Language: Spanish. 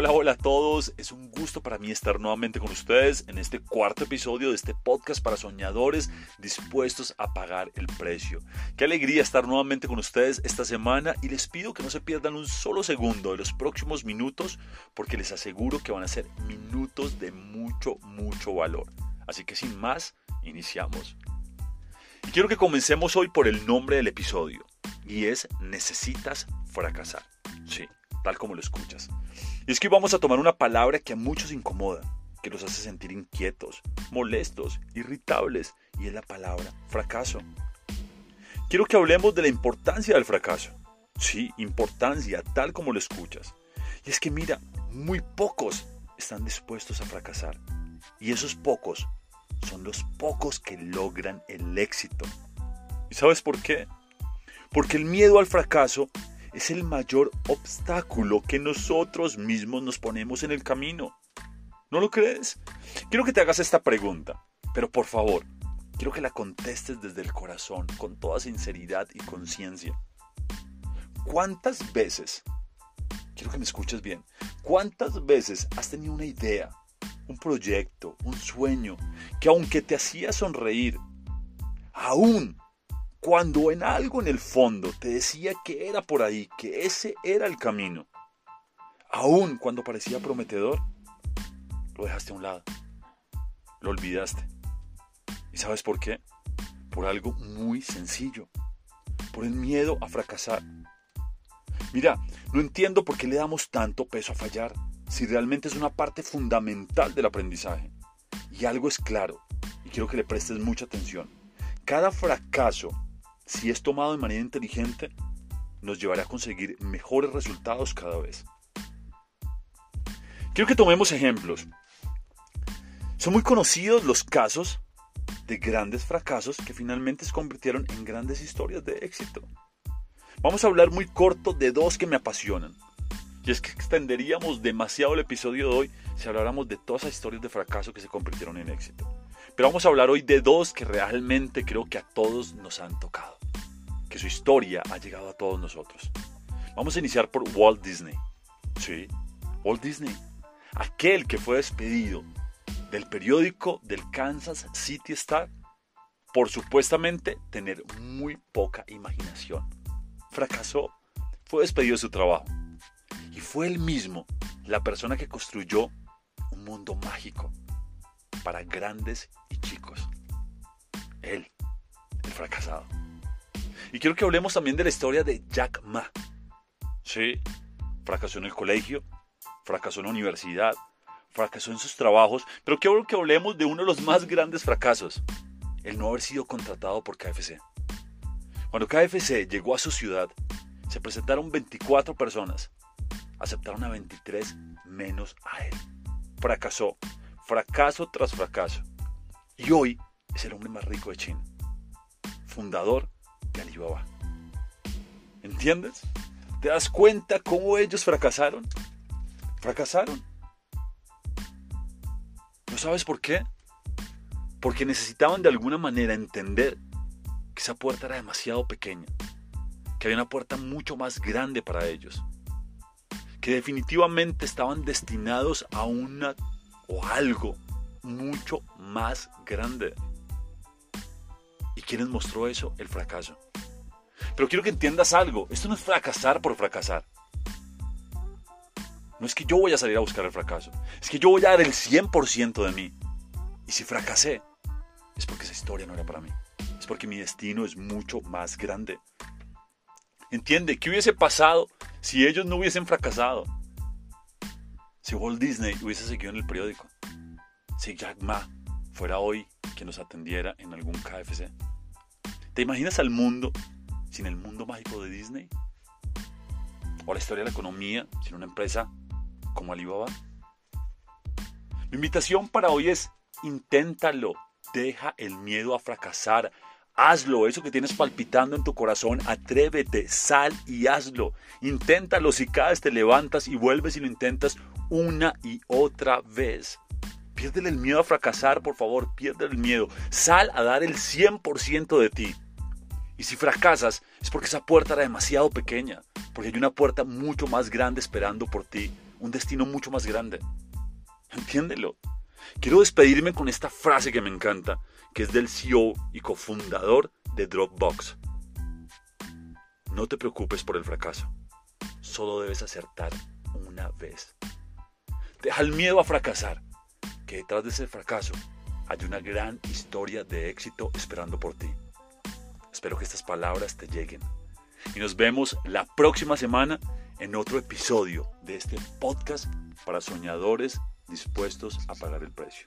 Hola, hola a todos. Es un gusto para mí estar nuevamente con ustedes en este cuarto episodio de este podcast para soñadores dispuestos a pagar el precio. Qué alegría estar nuevamente con ustedes esta semana y les pido que no se pierdan un solo segundo de los próximos minutos porque les aseguro que van a ser minutos de mucho, mucho valor. Así que sin más, iniciamos. Y quiero que comencemos hoy por el nombre del episodio y es Necesitas fracasar. Sí, tal como lo escuchas. Y es que vamos a tomar una palabra que a muchos incomoda, que los hace sentir inquietos, molestos, irritables, y es la palabra fracaso. Quiero que hablemos de la importancia del fracaso. Sí, importancia, tal como lo escuchas. Y es que mira, muy pocos están dispuestos a fracasar. Y esos pocos son los pocos que logran el éxito. ¿Y sabes por qué? Porque el miedo al fracaso es el mayor obstáculo que nosotros mismos nos ponemos en el camino. ¿No lo crees? Quiero que te hagas esta pregunta, pero por favor, quiero que la contestes desde el corazón, con toda sinceridad y conciencia. ¿Cuántas veces, quiero que me escuches bien, cuántas veces has tenido una idea, un proyecto, un sueño, que aunque te hacía sonreír, aún cuando en algo en el fondo te decía que era por ahí, que ese era el camino, aun cuando parecía prometedor, lo dejaste a un lado, lo olvidaste. ¿Y sabes por qué? Por algo muy sencillo, por el miedo a fracasar. Mira, no entiendo por qué le damos tanto peso a fallar, si realmente es una parte fundamental del aprendizaje. Y algo es claro, y quiero que le prestes mucha atención. Cada fracaso si es tomado de manera inteligente, nos llevará a conseguir mejores resultados cada vez. Quiero que tomemos ejemplos. Son muy conocidos los casos de grandes fracasos que finalmente se convirtieron en grandes historias de éxito. Vamos a hablar muy corto de dos que me apasionan. Y es que extenderíamos demasiado el episodio de hoy si habláramos de todas las historias de fracaso que se convirtieron en éxito. Pero vamos a hablar hoy de dos que realmente creo que a todos nos han tocado que su historia ha llegado a todos nosotros. Vamos a iniciar por Walt Disney. Sí, Walt Disney. Aquel que fue despedido del periódico del Kansas City Star por supuestamente tener muy poca imaginación. Fracasó, fue despedido de su trabajo. Y fue él mismo la persona que construyó un mundo mágico para grandes y chicos. Él, el fracasado. Y quiero que hablemos también de la historia de Jack Ma. Sí, fracasó en el colegio, fracasó en la universidad, fracasó en sus trabajos, pero quiero que hablemos de uno de los más grandes fracasos, el no haber sido contratado por KFC. Cuando KFC llegó a su ciudad, se presentaron 24 personas, aceptaron a 23 menos a él. Fracasó, fracaso tras fracaso. Y hoy es el hombre más rico de China, fundador Alibaba. ¿Entiendes? ¿Te das cuenta cómo ellos fracasaron? Fracasaron. ¿No sabes por qué? Porque necesitaban de alguna manera entender que esa puerta era demasiado pequeña, que había una puerta mucho más grande para ellos, que definitivamente estaban destinados a una o algo mucho más grande. ¿Y quién les mostró eso? El fracaso. Pero quiero que entiendas algo. Esto no es fracasar por fracasar. No es que yo voy a salir a buscar el fracaso. Es que yo voy a dar el 100% de mí. Y si fracasé, es porque esa historia no era para mí. Es porque mi destino es mucho más grande. Entiende, ¿qué hubiese pasado si ellos no hubiesen fracasado? Si Walt Disney hubiese seguido en el periódico. Si Jack Ma fuera hoy quien nos atendiera en algún KFC. ¿Te imaginas al mundo sin el mundo mágico de Disney? ¿O la historia de la economía sin una empresa como Alibaba? Mi invitación para hoy es inténtalo, deja el miedo a fracasar, hazlo, eso que tienes palpitando en tu corazón, atrévete, sal y hazlo. Inténtalo si cada te levantas y vuelves y lo intentas una y otra vez. Piérdele el miedo a fracasar, por favor, piérdele el miedo. Sal a dar el 100% de ti. Y si fracasas es porque esa puerta era demasiado pequeña, porque hay una puerta mucho más grande esperando por ti un destino mucho más grande. Entiéndelo. Quiero despedirme con esta frase que me encanta, que es del CEO y cofundador de Dropbox. No te preocupes por el fracaso, solo debes acertar una vez. Deja el miedo a fracasar, que detrás de ese fracaso hay una gran historia de éxito esperando por ti. Espero que estas palabras te lleguen. Y nos vemos la próxima semana en otro episodio de este podcast para soñadores dispuestos a pagar el precio.